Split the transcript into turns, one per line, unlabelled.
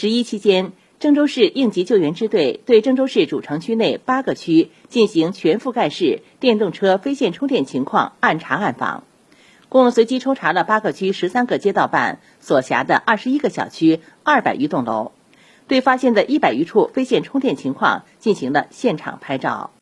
十一期间郑州市应急救援支队对郑州市主城区内八个区进行全覆盖式电动车非线充电情况暗查暗访。共随机抽查了八个区十三个街道办所辖的二十一个小区二百余栋楼。对发现的一百余处非线充电情况进行了现场拍照。